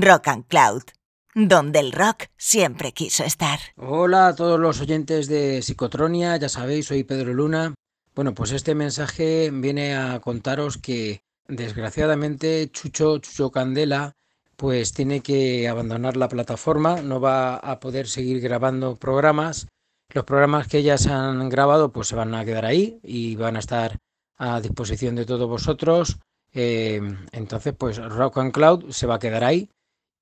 Rock and Cloud, donde el rock siempre quiso estar. Hola a todos los oyentes de Psicotronia, ya sabéis, soy Pedro Luna. Bueno, pues este mensaje viene a contaros que desgraciadamente Chucho, Chucho Candela, pues tiene que abandonar la plataforma, no va a poder seguir grabando programas. Los programas que ya se han grabado pues se van a quedar ahí y van a estar a disposición de todos vosotros. Eh, entonces, pues Rock and Cloud se va a quedar ahí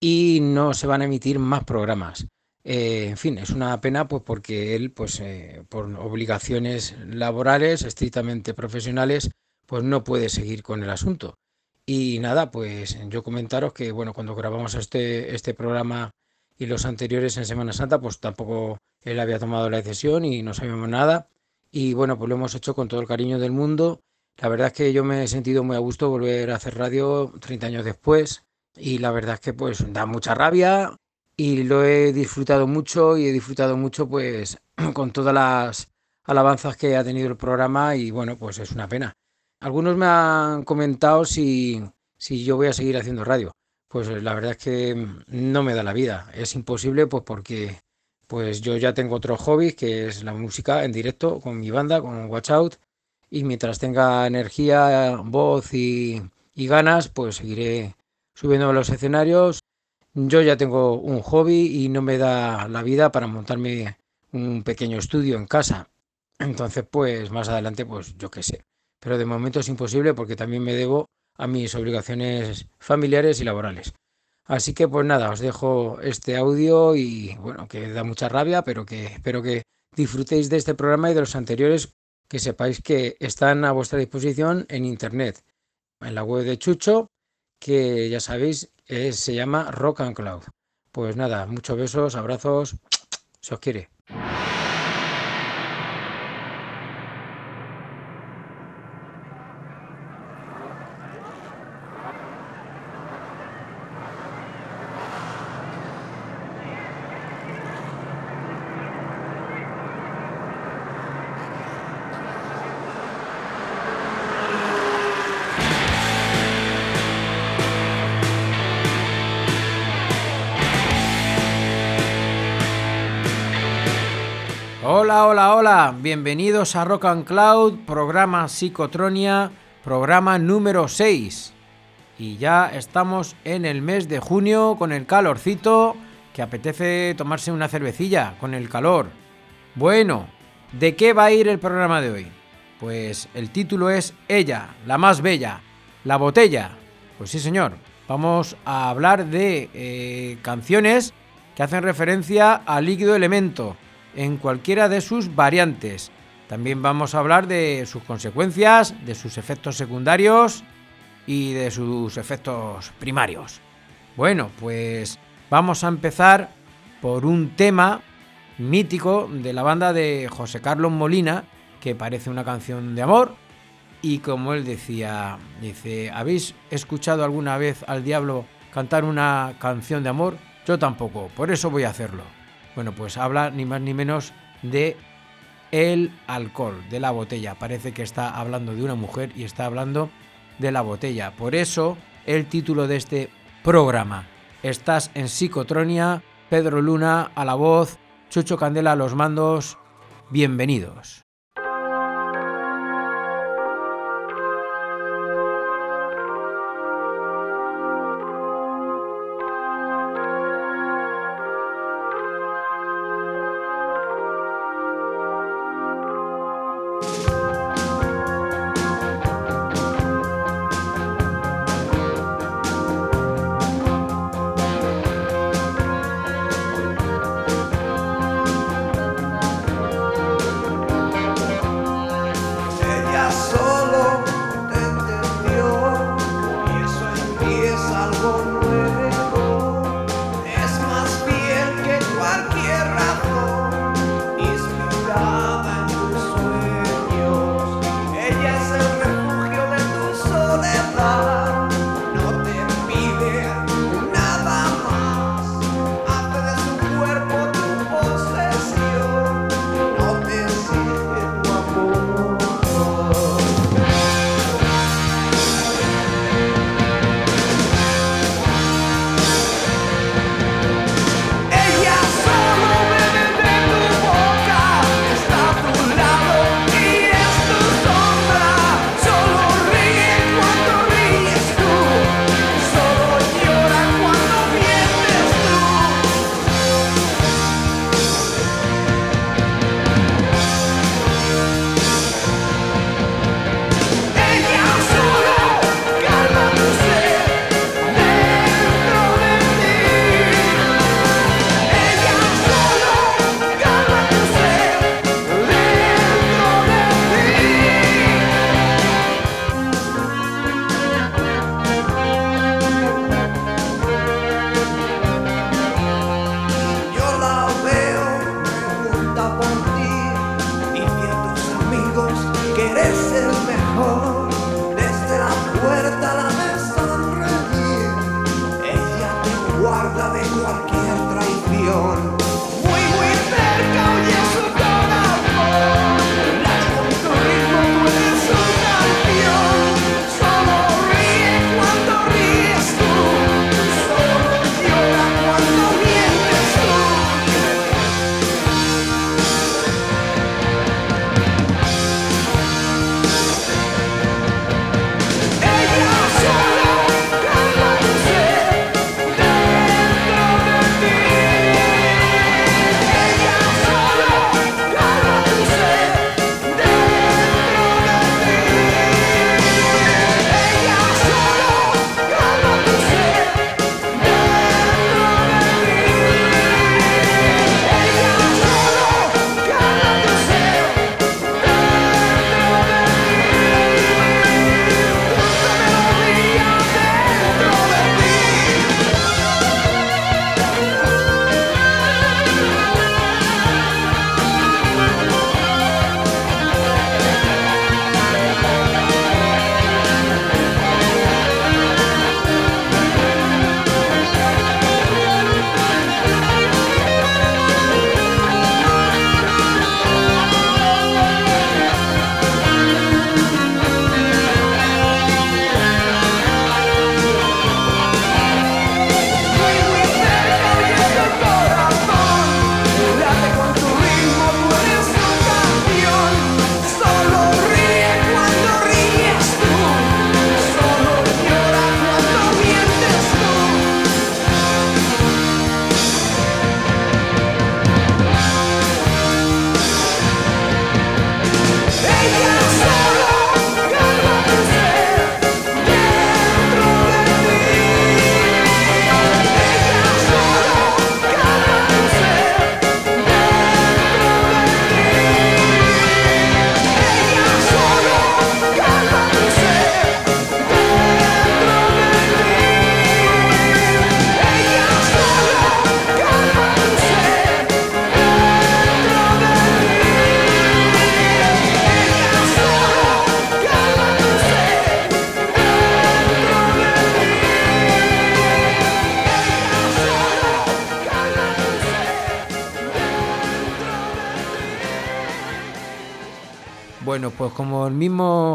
y no se van a emitir más programas. Eh, en fin, es una pena pues porque él, pues eh, por obligaciones laborales, estrictamente profesionales, pues no puede seguir con el asunto. Y nada, pues yo comentaros que bueno, cuando grabamos este, este programa y los anteriores en Semana Santa, pues tampoco él había tomado la decisión y no sabíamos nada. Y bueno, pues lo hemos hecho con todo el cariño del mundo. La verdad es que yo me he sentido muy a gusto volver a hacer radio 30 años después. Y la verdad es que pues da mucha rabia y lo he disfrutado mucho y he disfrutado mucho pues con todas las alabanzas que ha tenido el programa y bueno, pues es una pena. Algunos me han comentado si, si yo voy a seguir haciendo radio. Pues la verdad es que no me da la vida. Es imposible pues porque pues yo ya tengo otro hobby que es la música en directo con mi banda, con Watch Out. Y mientras tenga energía, voz y, y ganas, pues seguiré subiendo a los escenarios. Yo ya tengo un hobby y no me da la vida para montarme un pequeño estudio en casa. Entonces, pues más adelante, pues yo qué sé pero de momento es imposible porque también me debo a mis obligaciones familiares y laborales. Así que pues nada, os dejo este audio y bueno, que da mucha rabia, pero que espero que disfrutéis de este programa y de los anteriores, que sepáis que están a vuestra disposición en internet, en la web de Chucho, que ya sabéis, se llama Rock and Cloud. Pues nada, muchos besos, abrazos, se os quiere. Hola, hola, bienvenidos a Rock and Cloud, programa Psicotronia, programa número 6. Y ya estamos en el mes de junio con el calorcito, que apetece tomarse una cervecilla con el calor. Bueno, ¿de qué va a ir el programa de hoy? Pues el título es Ella, la más bella, la botella. Pues sí, señor, vamos a hablar de eh, canciones que hacen referencia al líquido elemento en cualquiera de sus variantes. También vamos a hablar de sus consecuencias, de sus efectos secundarios y de sus efectos primarios. Bueno, pues vamos a empezar por un tema mítico de la banda de José Carlos Molina, que parece una canción de amor. Y como él decía, dice, ¿habéis escuchado alguna vez al diablo cantar una canción de amor? Yo tampoco, por eso voy a hacerlo. Bueno, pues habla ni más ni menos de el alcohol, de la botella. Parece que está hablando de una mujer y está hablando de la botella. Por eso el título de este programa. Estás en Psicotronia, Pedro Luna a la voz, Chucho Candela a los mandos. Bienvenidos.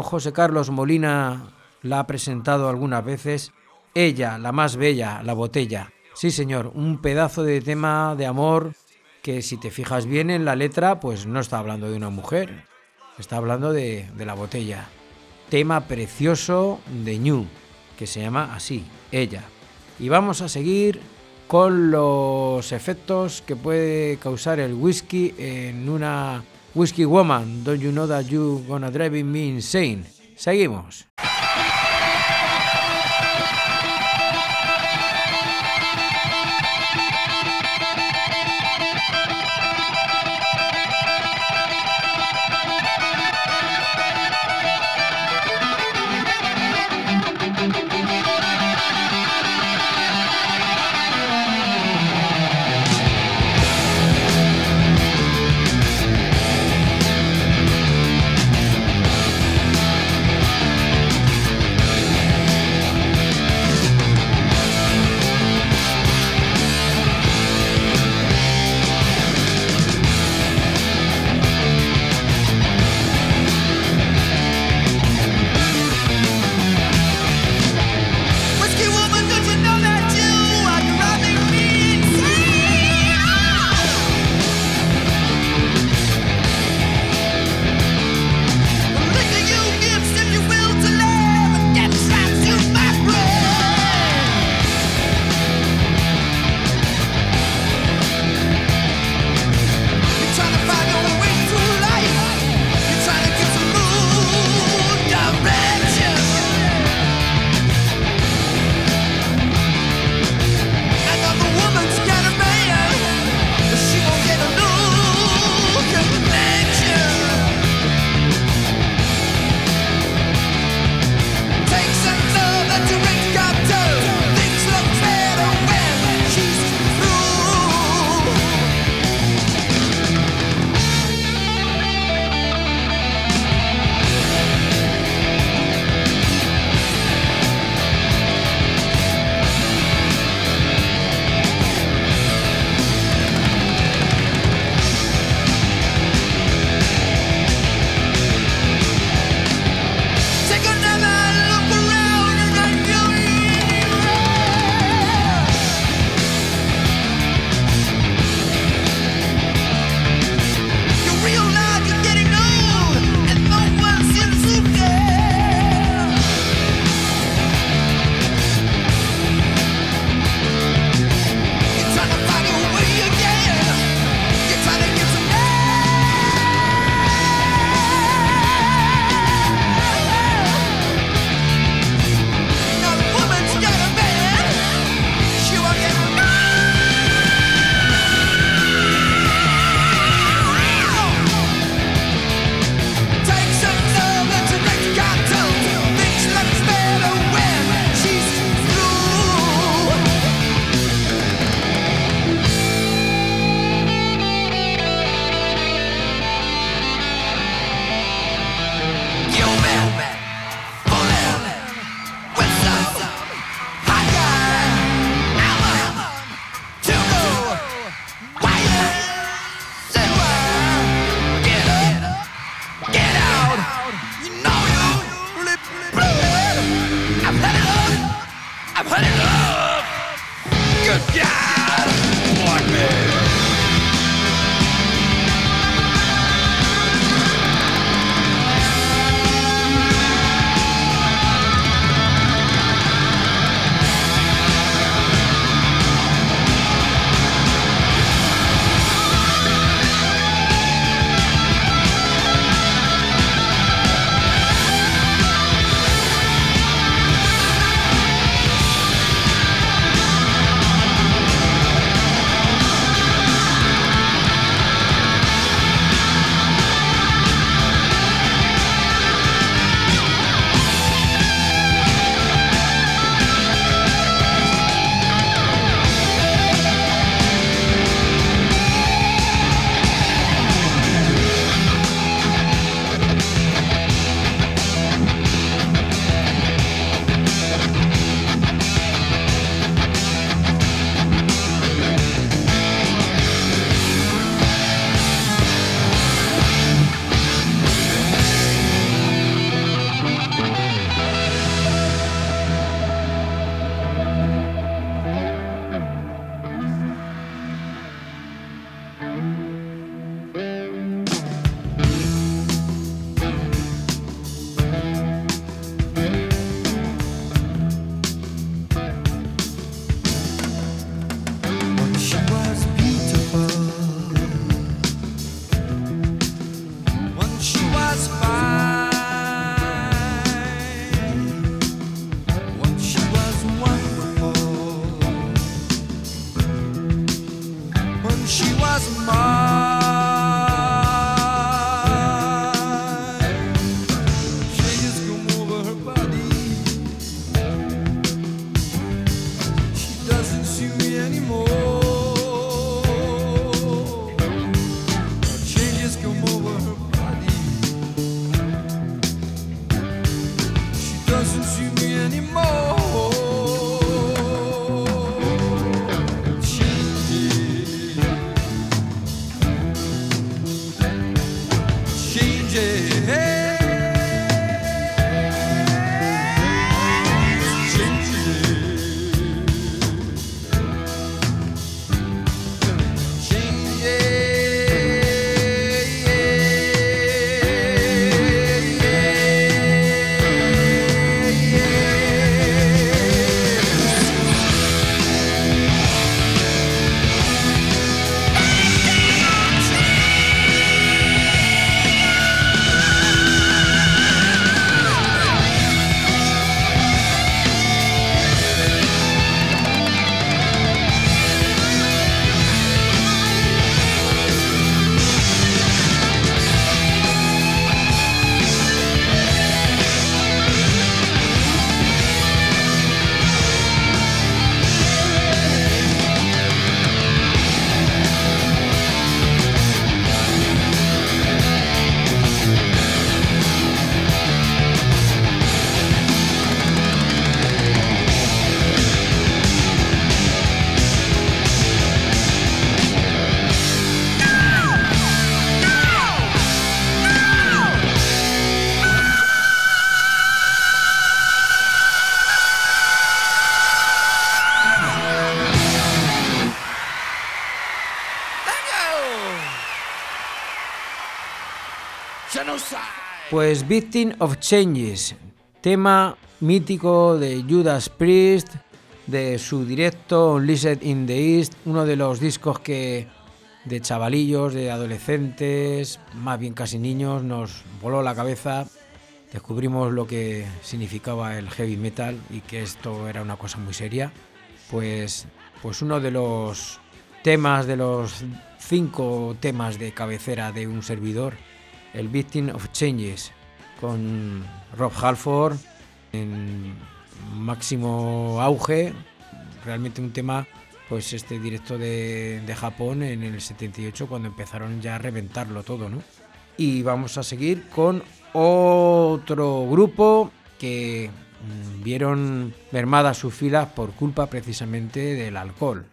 José Carlos Molina la ha presentado algunas veces, ella, la más bella, la botella. Sí, señor, un pedazo de tema de amor que si te fijas bien en la letra, pues no está hablando de una mujer, está hablando de, de la botella. Tema precioso de Ñu, que se llama así, ella. Y vamos a seguir con los efectos que puede causar el whisky en una Whiskey Woman, Don't You Know That You Gonna Drive Me Insane. Seguimos. Bye. Pues Victim of Changes, tema mítico de Judas Priest, de su directo Unleashed in the East, uno de los discos que de chavalillos, de adolescentes, más bien casi niños, nos voló la cabeza. Descubrimos lo que significaba el heavy metal y que esto era una cosa muy seria. Pues, pues uno de los temas, de los cinco temas de cabecera de un servidor, el Victim of Changes, con Rob Halford en máximo auge, realmente un tema, pues este directo de, Japón en el 78 cuando empezaron ya a reventarlo todo, ¿no? Y vamos a seguir con otro grupo que mm, vieron mermadas sus filas por culpa precisamente del alcohol.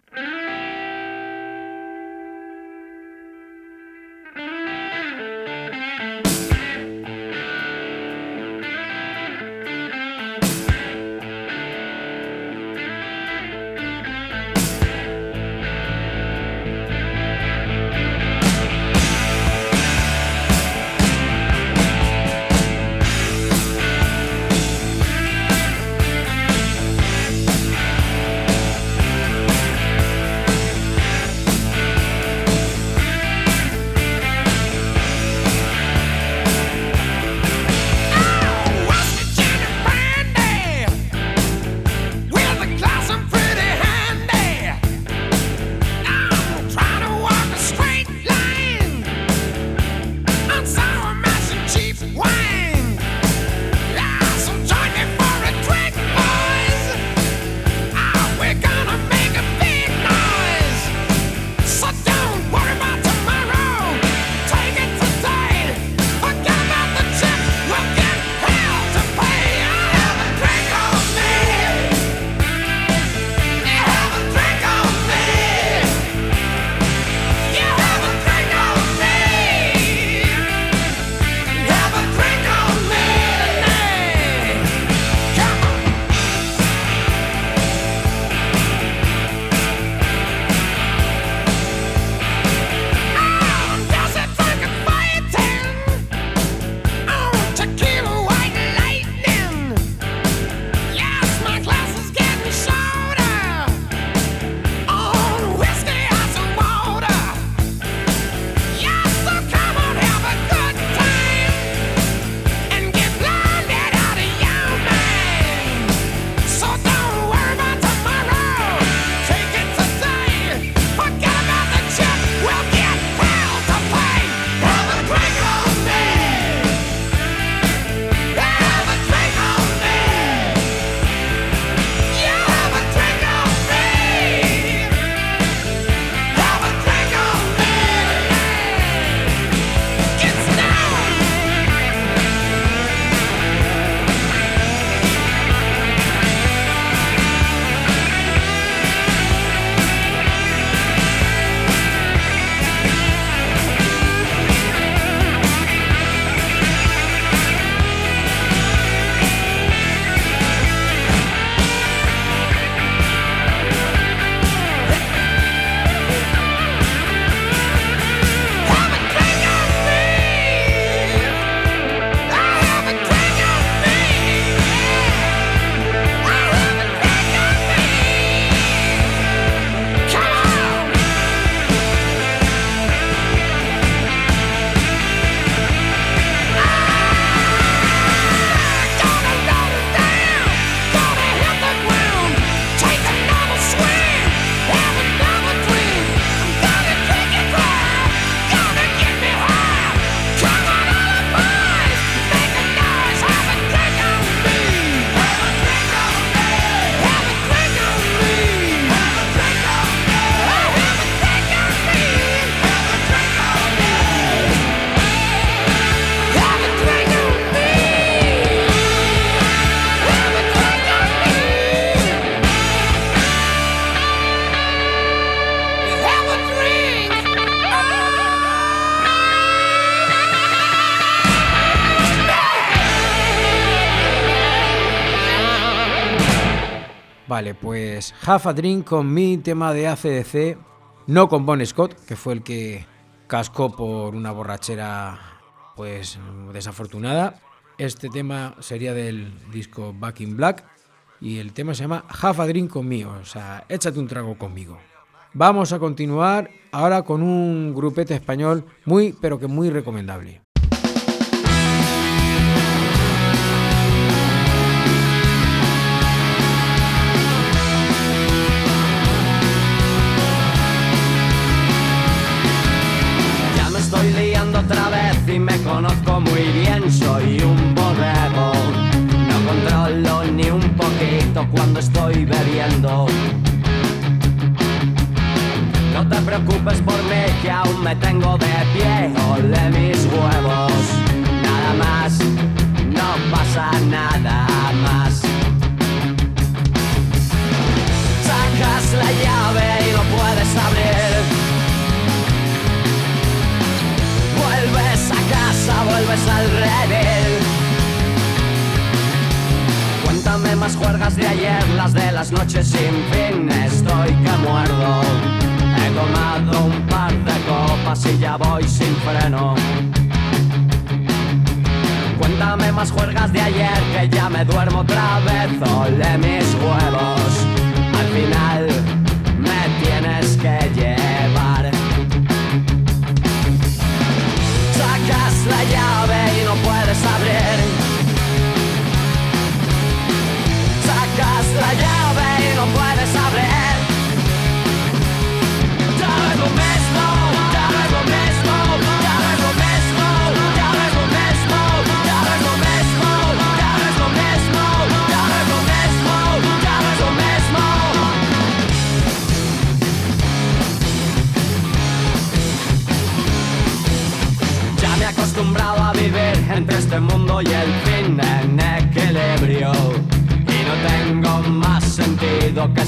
Vale, pues Half a Drink con mi tema de ACDC, no con Bon Scott, que fue el que cascó por una borrachera pues desafortunada. Este tema sería del disco Back in Black y el tema se llama Half a Drink conmigo, o sea, échate un trago conmigo. Vamos a continuar ahora con un grupete español muy pero que muy recomendable. Conozco muy bien, soy un borrego. No controlo ni un poquito cuando estoy bebiendo. No te preocupes por mí, que aún me tengo de pie. Ole mis huevos, nada más, no pasa nada más. Sacas la llave y lo puedes abrir. Al redil. Cuéntame más juergas de ayer, las de las noches sin fin. Estoy que muerdo. He tomado un par de copas y ya voy sin freno. Cuéntame más juergas de ayer que ya me duermo otra vez. Ole mis huevos. Al final me tienes que llevar. la llave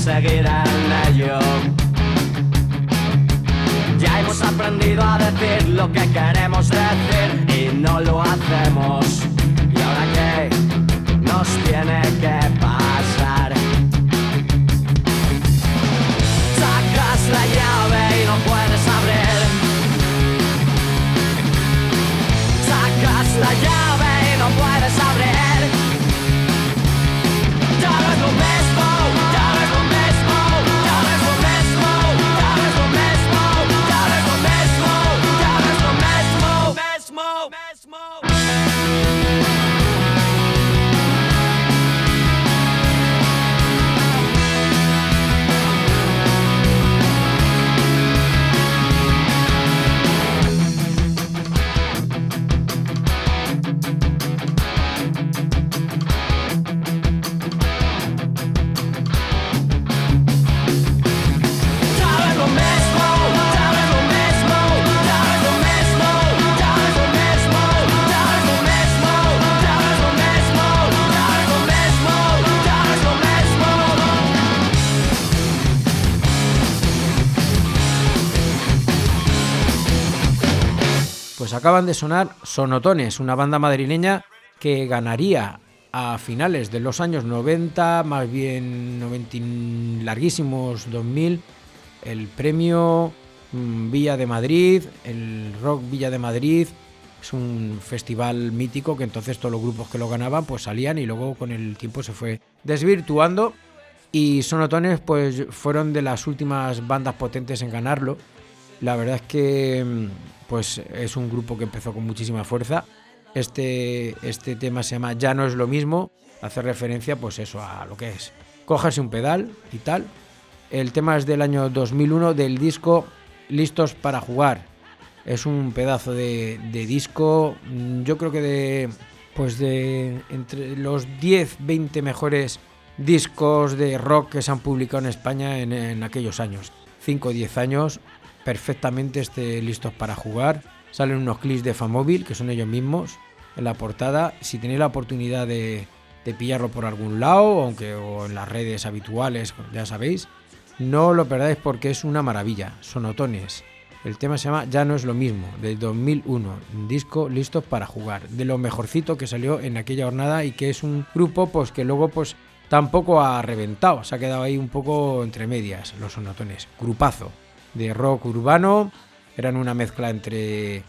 sentido que seguir en ello. Ya hemos aprendido a decir lo que queremos decir y no lo hacemos. ¿Y ahora qué nos tiene que acaban de sonar Sonotones, una banda madrileña que ganaría a finales de los años 90, más bien 90 y larguísimos 2000, el premio mm, Villa de Madrid, el Rock Villa de Madrid. Es un festival mítico que entonces todos los grupos que lo ganaban pues salían y luego con el tiempo se fue desvirtuando y Sonotones pues fueron de las últimas bandas potentes en ganarlo. La verdad es que mm, pues es un grupo que empezó con muchísima fuerza. Este, este tema se llama Ya no es lo mismo, hace referencia pues eso a lo que es cogerse un pedal y tal. El tema es del año 2001 del disco Listos para jugar. Es un pedazo de, disco, mm, yo creo que de pues de entre los 10, 20 mejores discos de rock que se han publicado en España en, en aquellos años. 5 o 10 años, perfectamente esté listos para jugar. Salen unos clips de Famóvil, que son ellos mismos, en la portada. Si tenéis la oportunidad de, pillarlo por algún lado, aunque o en las redes habituales, ya sabéis, no lo perdáis porque es una maravilla. Sonotones. El tema se llama Ya no es lo mismo, del 2001, disco listos para jugar, de lo mejorcito que salió en aquella jornada y que es un grupo pues que luego pues tampoco ha reventado, se ha quedado ahí un poco entre medias los sonotones, grupazo de rock urbano. Eran una mezcla entre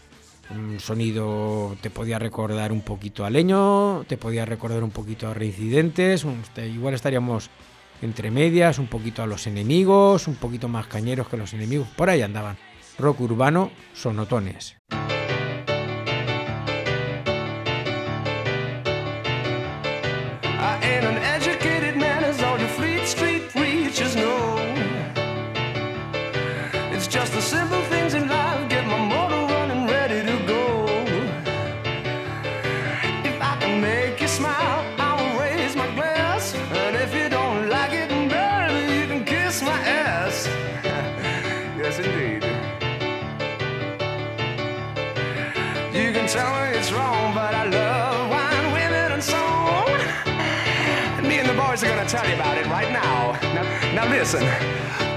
un sonido, te podía recordar un poquito a Leño, te podía recordar un poquito a Reincidentes, este, igual estaríamos entre medias, un poquito a los enemigos, un poquito más cañeros que los enemigos, por ahí andaban. Rock urbano, sonotones. about it right now. Now, now listen.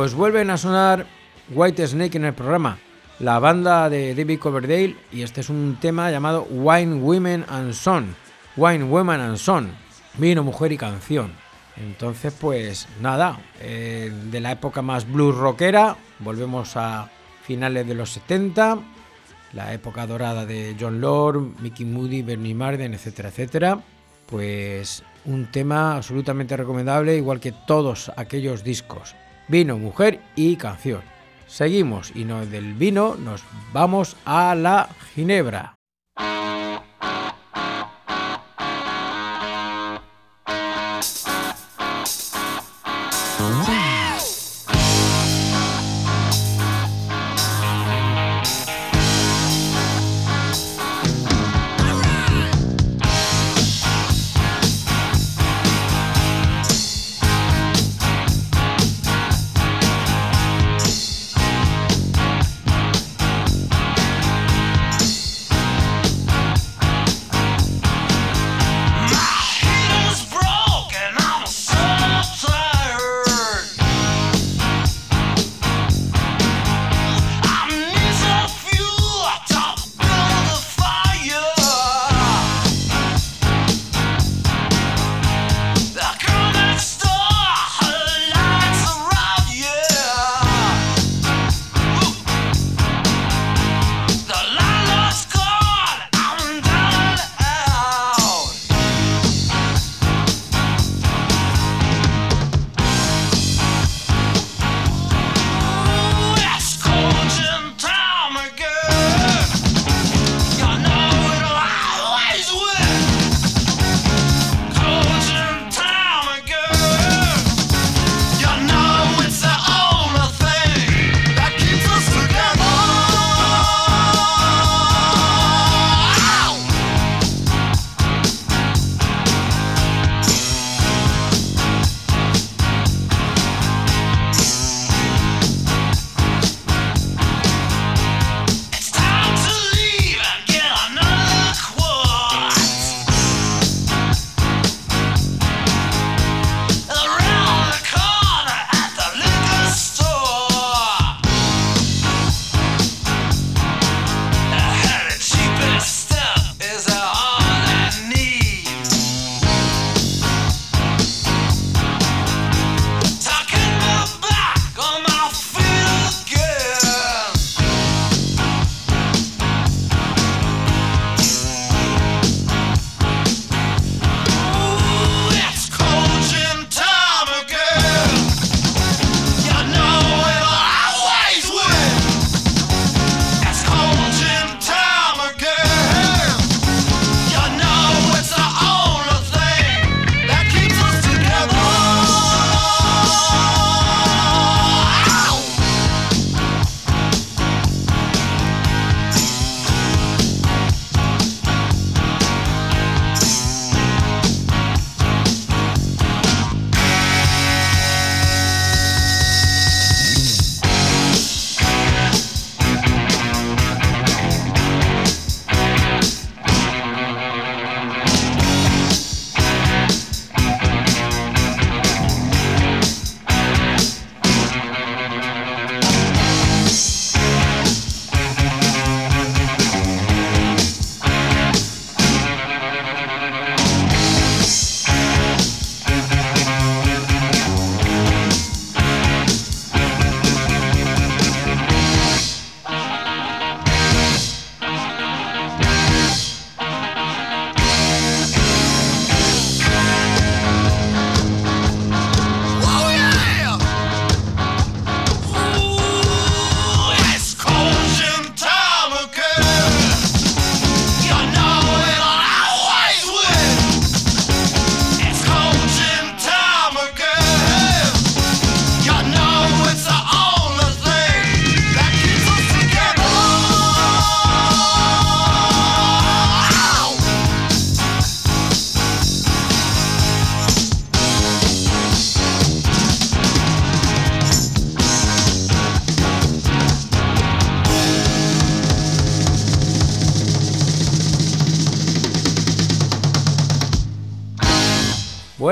pues vuelven a sonar White Snake en el programa, la banda de David Coverdale, y este es un tema llamado Wine Women and Son. Wine Women and Son, vino, mujer y canción. Entonces, pues nada, eh, de la época más blues rockera, volvemos a finales de los 70, la época dorada de John Lord, Mickey Moody, Bernie Marden, etcétera, etcétera. Pues un tema absolutamente recomendable, igual que todos aquellos discos vino, mujer y canción. Seguimos y no del vino nos vamos a la Ginebra.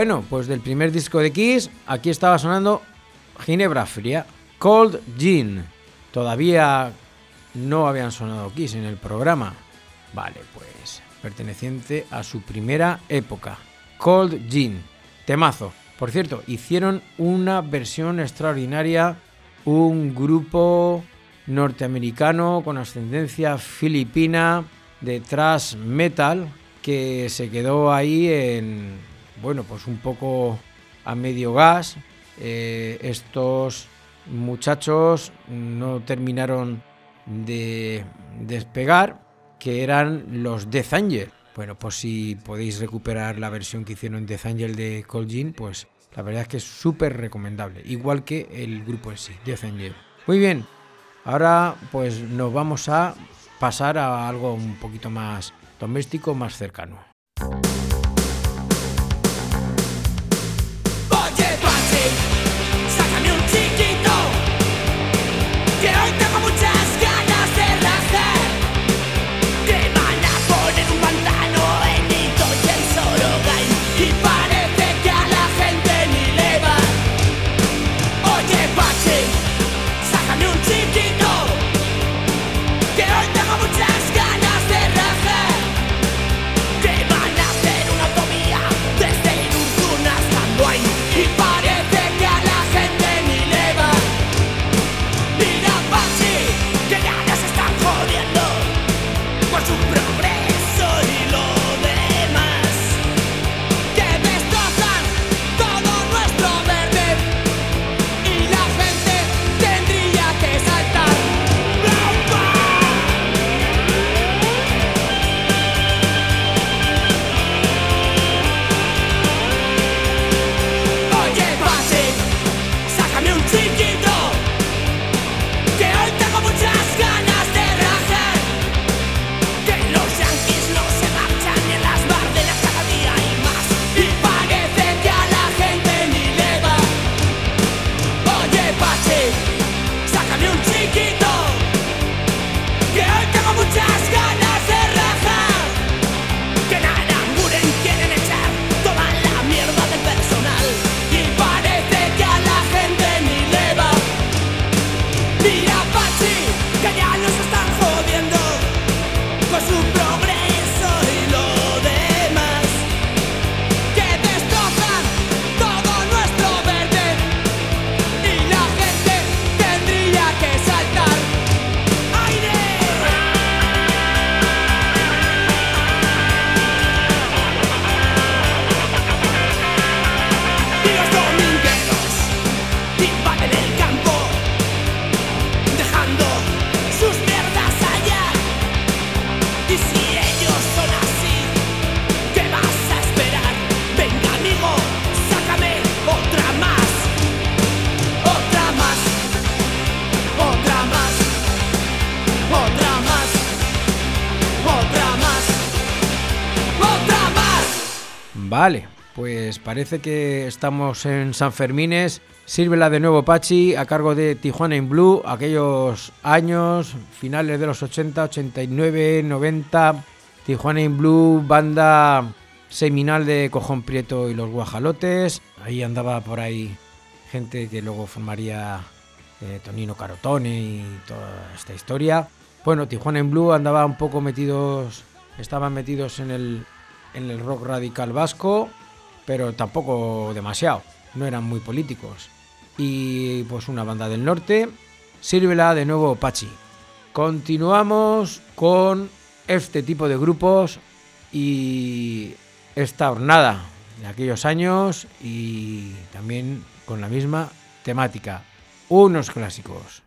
Bueno, pues del primer disco de Kiss, aquí estaba sonando Ginebra Fría, Cold Gin. Todavía no habían sonado Kiss en el programa. Vale, pues perteneciente a su primera época. Cold Gin. Temazo. Por cierto, hicieron una versión extraordinaria, un grupo norteamericano con ascendencia filipina de thrash metal que se quedó ahí en, bueno, pues un poco a medio gas. Eh, estos muchachos no terminaron de despegar, que eran los Death Angel. Bueno, pues si podéis recuperar la versión que hicieron Death Angel de Cold Gin, pues la verdad es que es súper recomendable, igual que el grupo en sí, Death Angel. Muy bien, ahora pues nos vamos a pasar a algo un poquito más doméstico, más cercano. Parece que estamos en San Fermines. Sírvela de nuevo Pachi a cargo de Tijuana in Blue, aquellos años, finales de los 80, 89, 90. Tijuana in Blue, banda seminal de Cojón Prieto y los Guajalotes. Ahí andaba por ahí gente que luego formaría eh, Tonino Carotone y toda esta historia. Bueno, Tijuana in Blue andaba un poco metidos, estaban metidos en el, en el rock radical vasco, pero tampoco demasiado, no eran muy políticos. Y pues una banda del norte, sírvela de nuevo Pachi. Continuamos con este tipo de grupos y esta hornada de aquellos años y también con la misma temática, unos clásicos.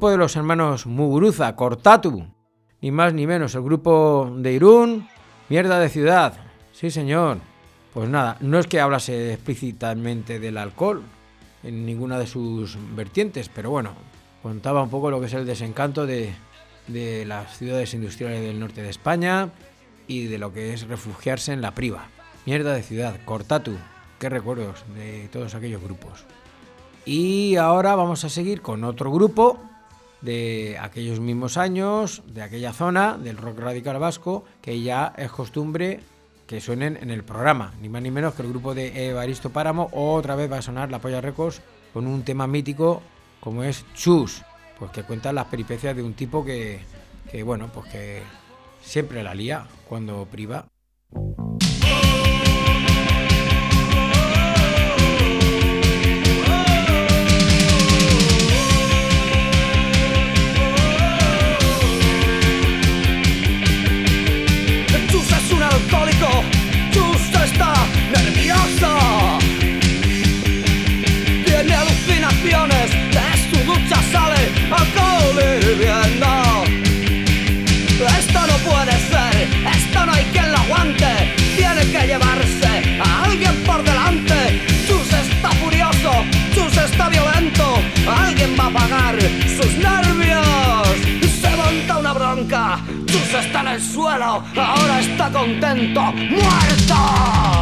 Grupo de los hermanos Muguruza, Cortatu, ni más ni menos, el grupo de Irún, Mierda de Ciudad, sí señor. Pues nada, no es que hablase explícitamente del alcohol en ninguna de sus vertientes, pero bueno, contaba un poco lo que es el desencanto de, de las ciudades industriales del norte de España y de lo que es refugiarse en la priva. Mierda de ciudad, Cortatu, qué recuerdos de todos aquellos grupos. Y ahora vamos a seguir con otro grupo de aquellos mismos años, de aquella zona, del rock radical vasco, que ya es costumbre que suenen en el programa. Ni más ni menos que el grupo de Evaristo Páramo, otra vez va a sonar La Polla Records con un tema mítico como es Chus, pues que cuenta las peripecias de un tipo que, que bueno, pues que siempre la lía cuando priva. Ahora está contento, muerto.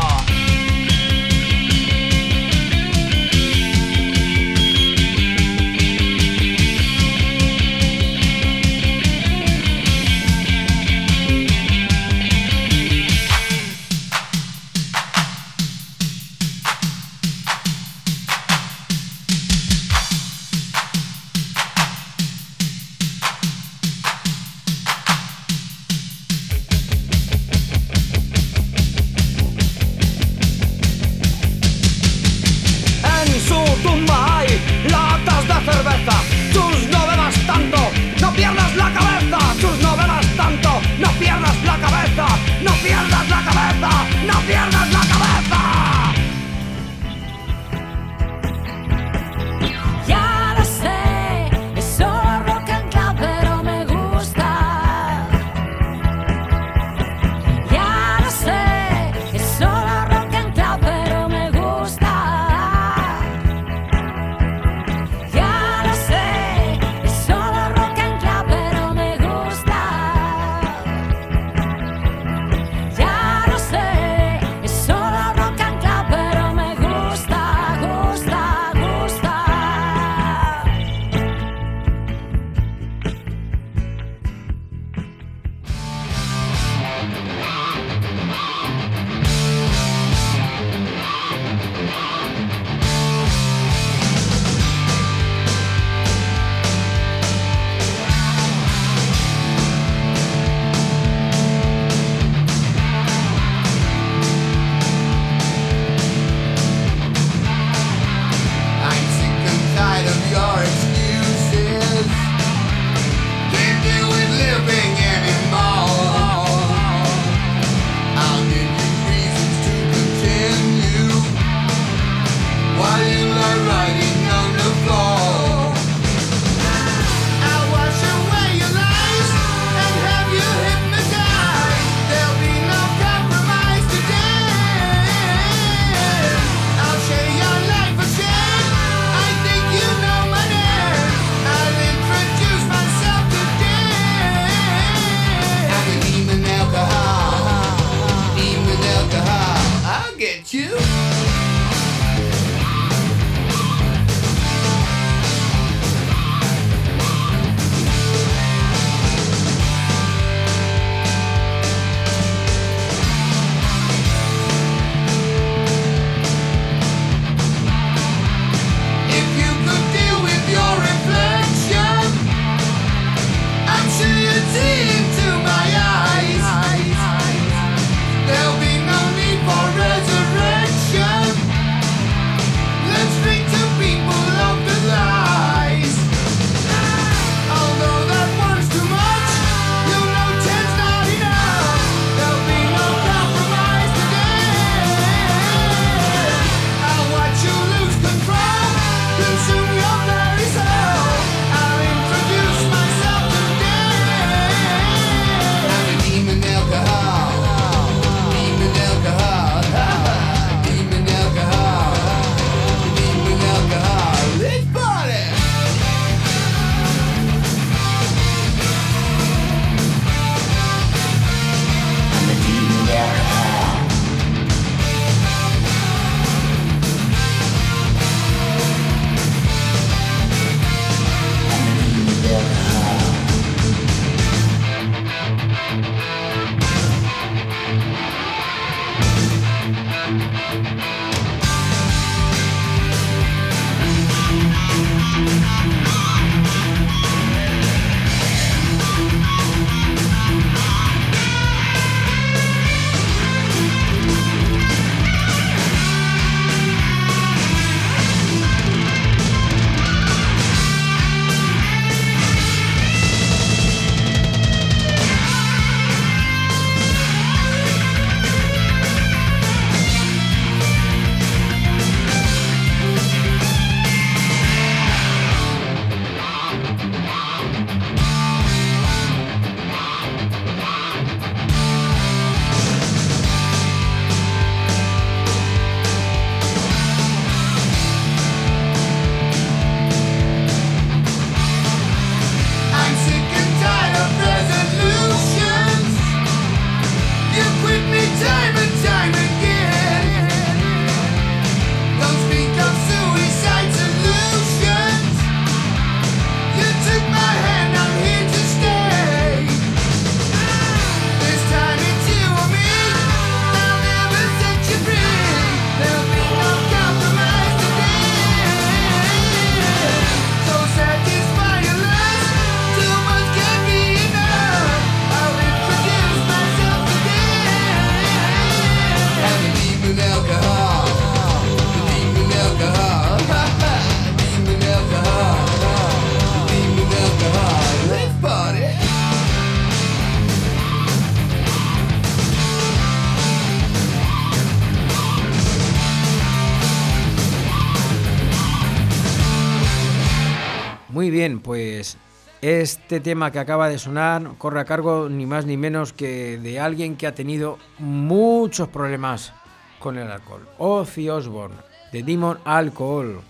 Bien, pues este tema que acaba de sonar corre a cargo ni más ni menos que de alguien que ha tenido muchos problemas con el alcohol. Ozzy Osbourne, The Demon Alcohol.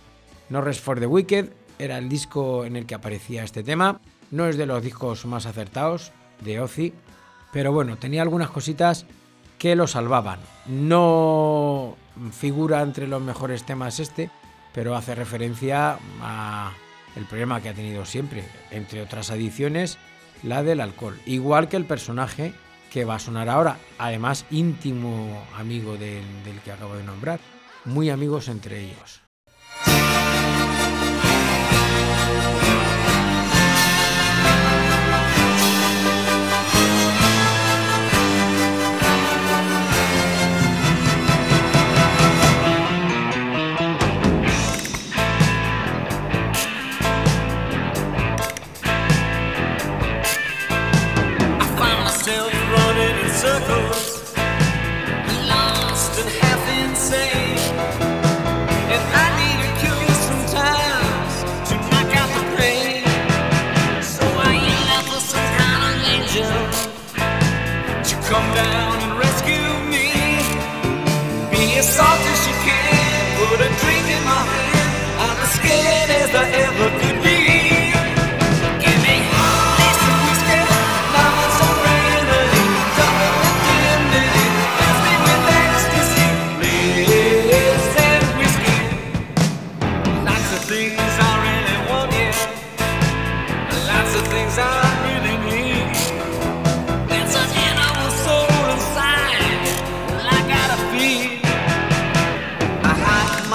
No Rest for the Wicked era el disco en el que aparecía este tema. No es de los discos más acertados de Ozzy, pero bueno, tenía algunas cositas que lo salvaban. No figura entre los mejores temas este, pero hace referencia a el problema que ha tenido siempre, entre otras adiciones, la del alcohol. Igual que el personaje que va a sonar ahora, además íntimo amigo del, del que acabo de nombrar, muy amigos entre ellos.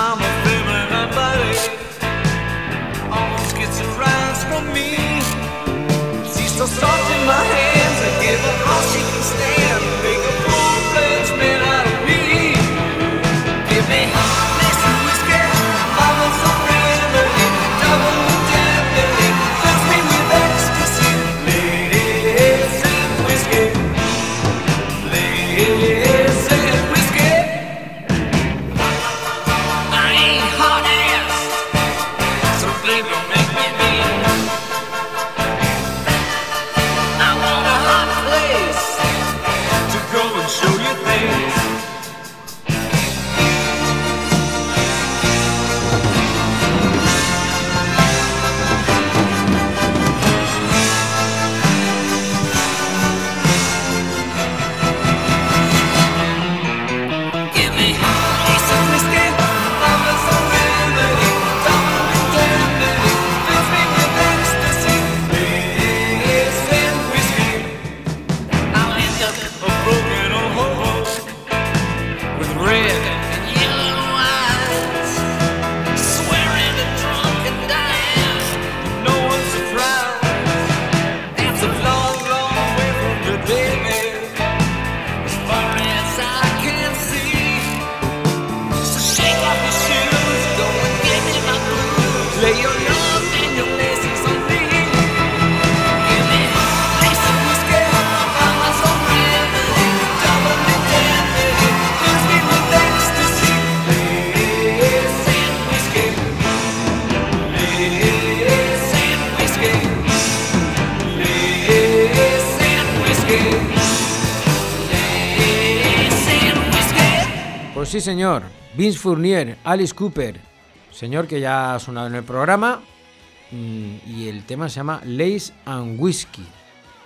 I'm a feminine body Almost gets a rise from me She's so soft. Señor. Vince Fournier, Alice Cooper, señor que ya ha sonado en el programa. mm, Y el tema se llama Lace and Whiskey.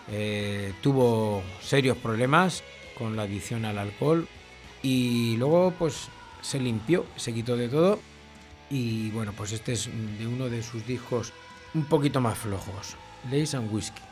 Eh, tuvo serios problemas con la adicción al alcohol. Y luego, pues, se limpió, se quitó de todo. Y bueno, pues este es de uno de sus discos un poquito más flojos. Lace and Whiskey.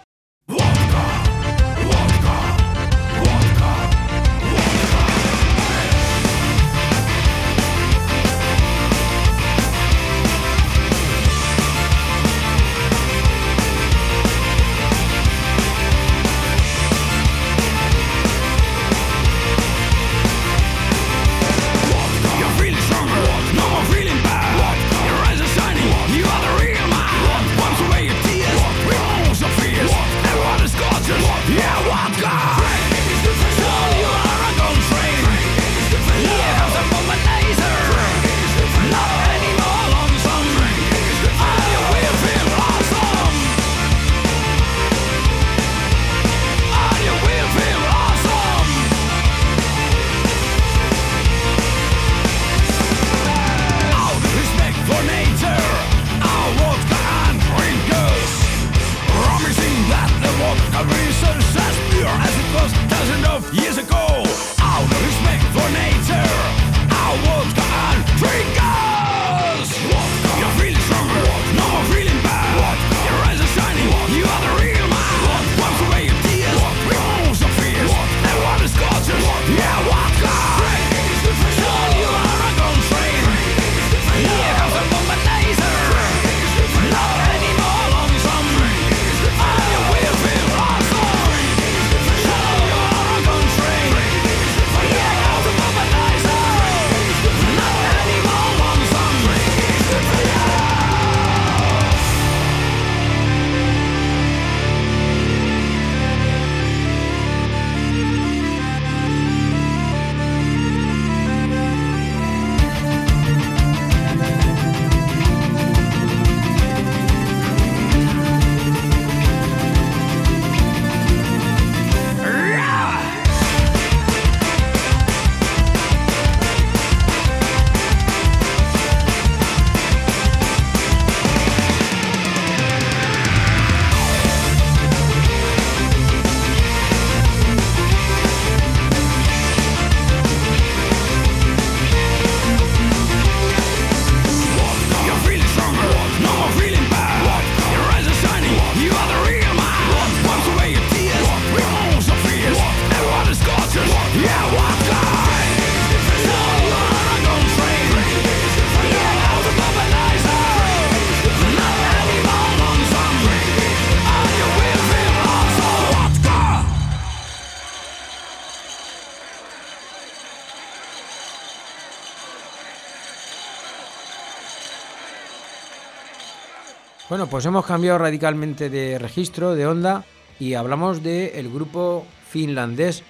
Bueno, pues hemos cambiado radicalmente de registro, de onda, y hablamos del grupo finlandés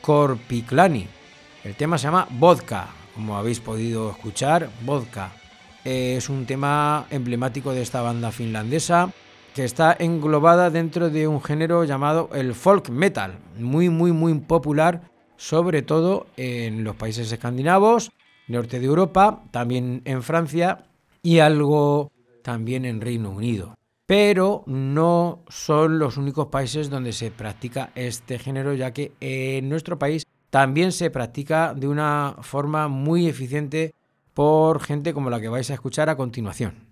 Korpiklani. El tema se llama Vodka, como habéis podido escuchar, Vodka. Es un tema emblemático de esta banda finlandesa que está englobada dentro de un género llamado el folk metal, muy muy muy popular, sobre todo en los países escandinavos, norte de Europa, también en Francia y algo también en Reino Unido. Pero no son los únicos países donde se practica este género, ya que en nuestro país también se practica de una forma muy eficiente por gente como la que vais a escuchar a continuación.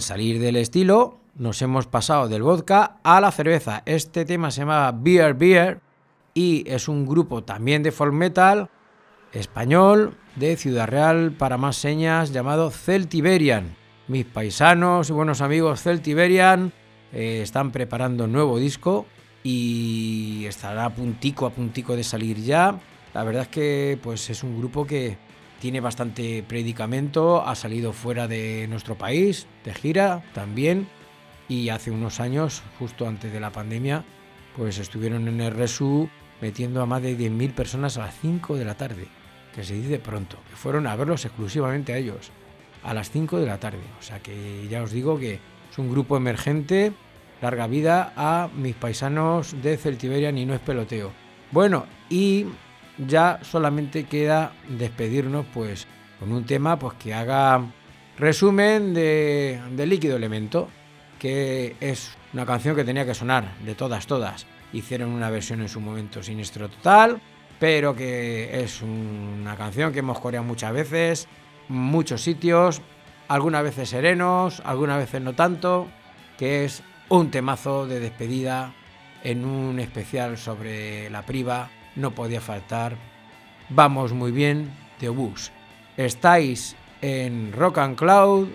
Salir del estilo, nos hemos pasado del vodka a la cerveza. Este tema se llama Beer Beer y es un grupo también de folk metal español de Ciudad Real para más señas llamado Celtiberian. Mis paisanos y buenos amigos Celtiberian eh, están preparando un nuevo disco y estará a puntico a puntico de salir ya. La verdad es que pues es un grupo que tiene bastante predicamento, ha salido fuera de nuestro país, de gira también, y hace unos años, justo antes de la pandemia, pues estuvieron en el Resu metiendo a más de 10.000 personas a las 5 de la tarde, que se dice pronto, que fueron a verlos exclusivamente a ellos, a las 5 de la tarde. O sea que ya os digo que es un grupo emergente, larga vida a mis paisanos de Celtiberian y no es peloteo. Bueno, y ya solamente queda despedirnos pues con un tema pues que haga resumen de, de líquido elemento que es una canción que tenía que sonar de todas, todas. Hicieron una versión en su momento siniestro total, pero que es una canción que hemos coreado muchas veces, muchos sitios, algunas veces serenos, algunas veces no tanto, que es un temazo de despedida en un especial sobre la priva, no podía faltar. Vamos muy bien de Obús. Estáis en Rock and Cloud,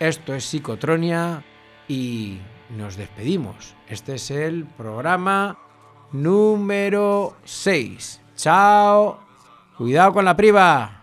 esto es Psicotronia y nos despedimos. Este es el programa número 6. Chao. Cuidado con la priva.